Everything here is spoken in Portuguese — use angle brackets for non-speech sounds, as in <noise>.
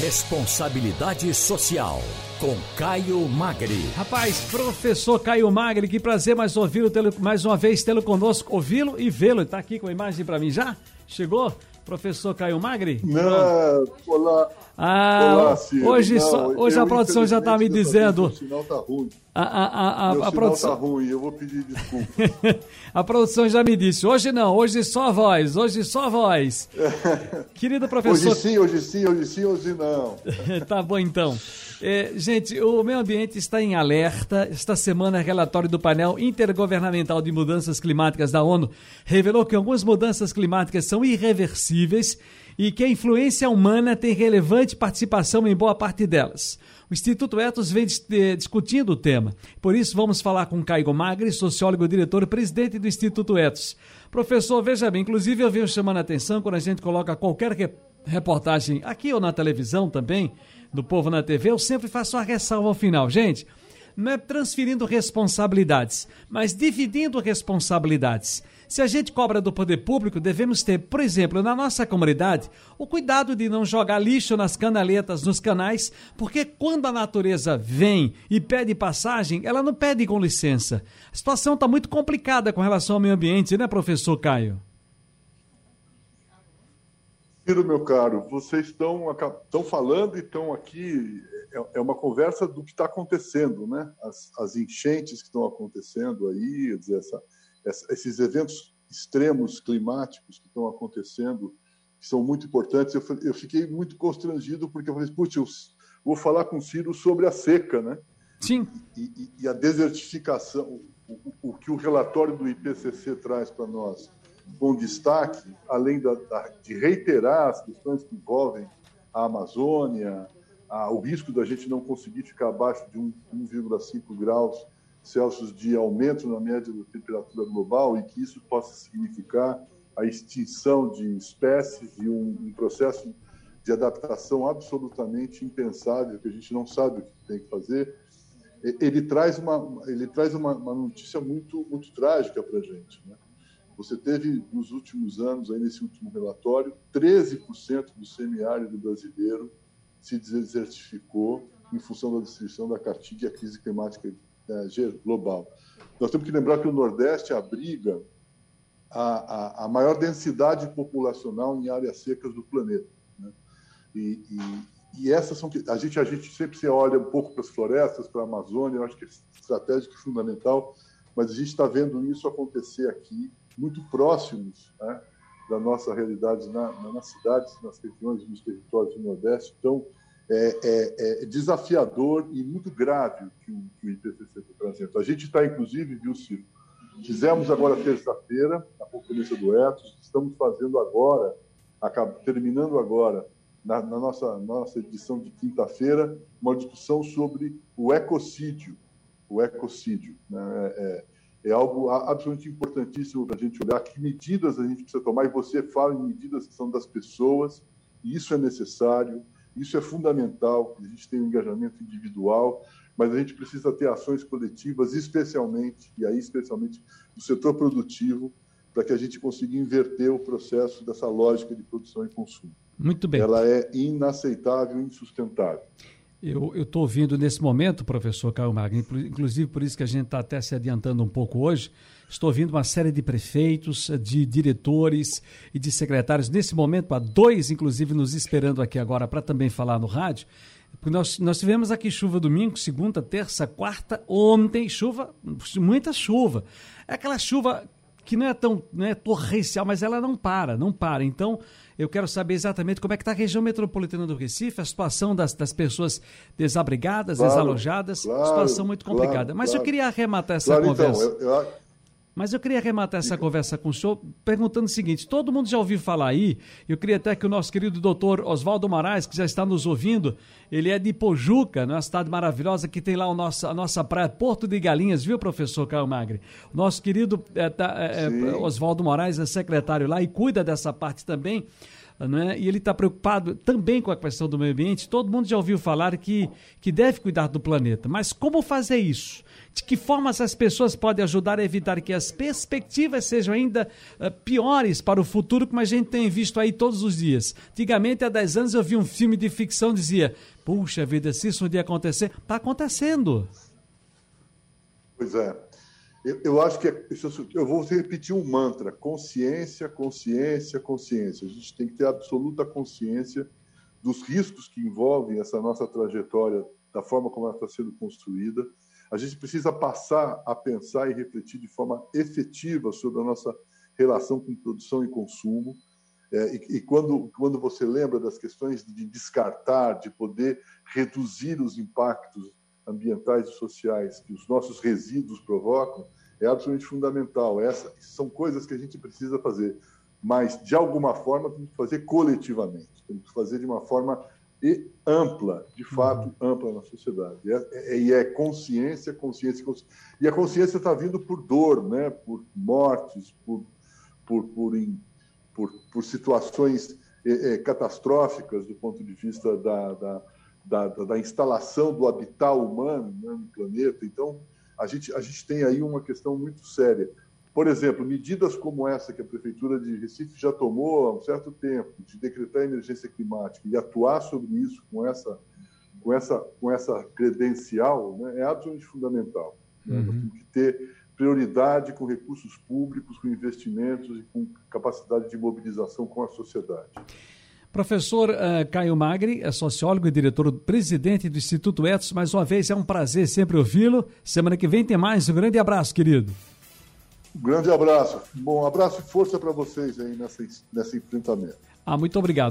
Responsabilidade Social, com Caio Magri. Rapaz, professor Caio Magri, que prazer mais ouvi-lo, mais uma vez tê-lo conosco, ouvi-lo e vê-lo. Está aqui com a imagem para mim já? Chegou? Professor Caio Magri? Não, olá. Ah, olá, Ciro. hoje, não, só, hoje a produção já está me dizendo. O sinal está ruim. A, a, a, Meu a produção está ruim, eu vou pedir desculpa. <laughs> a produção já me disse. Hoje não, hoje só voz, hoje só voz. <laughs> Querido professor. Hoje sim, hoje sim, hoje sim, hoje não. <laughs> tá bom então. É, gente, o meio ambiente está em alerta. Esta semana, relatório do painel intergovernamental de mudanças climáticas da ONU revelou que algumas mudanças climáticas são irreversíveis e que a influência humana tem relevante participação em boa parte delas. O Instituto Etos vem discutindo o tema. Por isso, vamos falar com Caigo Magri, sociólogo, diretor e presidente do Instituto Etos. Professor, veja bem, inclusive eu venho chamando a atenção quando a gente coloca qualquer reportagem aqui ou na televisão também, do Povo na TV, eu sempre faço uma ressalva ao final. Gente, não é transferindo responsabilidades, mas dividindo responsabilidades. Se a gente cobra do poder público, devemos ter, por exemplo, na nossa comunidade, o cuidado de não jogar lixo nas canaletas, nos canais, porque quando a natureza vem e pede passagem, ela não pede com licença. A situação está muito complicada com relação ao meio ambiente, né, professor Caio? Ciro, meu caro, vocês estão, estão falando e estão aqui. É, é uma conversa do que está acontecendo, né? As, as, enchentes que estão acontecendo aí, dizer, essa, essa, esses eventos extremos climáticos que estão acontecendo, que são muito importantes. Eu, eu fiquei muito constrangido porque eu falei, putz, eu vou falar com o Ciro sobre a seca, né? Sim. E, e, e a desertificação, o, o, o que o relatório do IPCC traz para nós com destaque, além da, da, de reiterar as questões que envolvem a Amazônia, a, o risco da gente não conseguir ficar abaixo de 1,5 graus Celsius de aumento na média da temperatura global e que isso possa significar a extinção de espécies e um, um processo de adaptação absolutamente impensável que a gente não sabe o que tem que fazer ele traz uma ele traz uma, uma notícia muito muito trágica para a gente né? Você teve, nos últimos anos, aí nesse último relatório, 13% do semiárido brasileiro se desertificou em função da destruição da caatinga e a crise climática é, global. Nós temos que lembrar que o Nordeste abriga a, a, a maior densidade populacional em áreas secas do planeta. Né? E, e, e, essas são a gente a gente sempre se olha um pouco para as florestas, para a Amazônia, eu acho que é estratégico e fundamental, mas a gente está vendo isso acontecer aqui muito próximos né, da nossa realidade na, nas cidades, nas regiões, nos territórios do Nordeste. Então, é, é, é desafiador e muito grave que o, que o IPCC está trazendo. A gente está, inclusive, viu, Ciro, fizemos agora terça-feira a conferência do Etos, estamos fazendo agora, terminando agora, na, na nossa, nossa edição de quinta-feira, uma discussão sobre o ecocídio. O ecocídio. Né? É, é algo absolutamente importantíssimo para a gente olhar que medidas a gente precisa tomar, e você fala em medidas que são das pessoas, e isso é necessário, isso é fundamental, a gente tem um engajamento individual, mas a gente precisa ter ações coletivas, especialmente, e aí especialmente do setor produtivo, para que a gente consiga inverter o processo dessa lógica de produção e consumo. Muito bem. Ela é inaceitável, insustentável. Eu estou ouvindo nesse momento, professor Caio Magno, inclusive por isso que a gente está até se adiantando um pouco hoje, estou ouvindo uma série de prefeitos, de diretores e de secretários, nesse momento, há dois, inclusive, nos esperando aqui agora para também falar no rádio. Nós, nós tivemos aqui chuva domingo, segunda, terça, quarta, ontem, chuva, muita chuva. É aquela chuva que não é tão não é torrencial, mas ela não para, não para. Então, eu quero saber exatamente como é que está a região metropolitana do Recife, a situação das, das pessoas desabrigadas, claro, desalojadas, claro, situação muito complicada. Claro, mas eu queria arrematar essa então, conversa. Então, eu, eu mas eu queria arrematar essa conversa com o senhor perguntando o seguinte: todo mundo já ouviu falar aí, eu queria até que o nosso querido doutor Oswaldo Moraes, que já está nos ouvindo, ele é de Pojuca, uma cidade maravilhosa que tem lá o nosso, a nossa praia Porto de Galinhas, viu, professor Caio Magre? Nosso querido é, tá, é Oswaldo Moraes é secretário lá e cuida dessa parte também. Né? e ele está preocupado também com a questão do meio ambiente. Todo mundo já ouviu falar que, que deve cuidar do planeta, mas como fazer isso? De que forma essas pessoas podem ajudar a evitar que as perspectivas sejam ainda uh, piores para o futuro, como a gente tem visto aí todos os dias? Antigamente, há 10 anos, eu vi um filme de ficção dizia: Puxa vida, se isso um dia acontecer, está acontecendo. Pois é. Eu, eu acho que é, eu vou repetir um mantra: consciência, consciência, consciência. A gente tem que ter absoluta consciência dos riscos que envolvem essa nossa trajetória, da forma como ela está sendo construída a gente precisa passar a pensar e refletir de forma efetiva sobre a nossa relação com produção e consumo. É, e, e quando, quando você lembra das questões de descartar, de poder reduzir os impactos ambientais e sociais que os nossos resíduos provocam, é absolutamente fundamental. Essas são coisas que a gente precisa fazer, mas de alguma forma temos que fazer coletivamente, temos que fazer de uma forma e ampla, de fato, uhum. ampla na sociedade. E é, é, e é consciência, consciência, consciência. E a consciência está vindo por dor, né? por mortes, por, por, por, in, por, por situações é, é, catastróficas do ponto de vista da, da, da, da instalação do habitat humano né, no planeta. Então, a gente, a gente tem aí uma questão muito séria. Por exemplo, medidas como essa que a Prefeitura de Recife já tomou há um certo tempo, de decretar emergência climática e atuar sobre isso com essa, com essa, com essa credencial, né, é absolutamente fundamental. Né? Uhum. Nós temos que ter prioridade com recursos públicos, com investimentos e com capacidade de mobilização com a sociedade. Professor uh, Caio Magri, é sociólogo e diretor-presidente do Instituto Etos. Mais uma vez, é um prazer sempre ouvi-lo. Semana que vem tem mais. Um grande abraço, querido. Um grande abraço. Bom, abraço e força para vocês aí nessa, nesse enfrentamento. Ah, muito obrigado.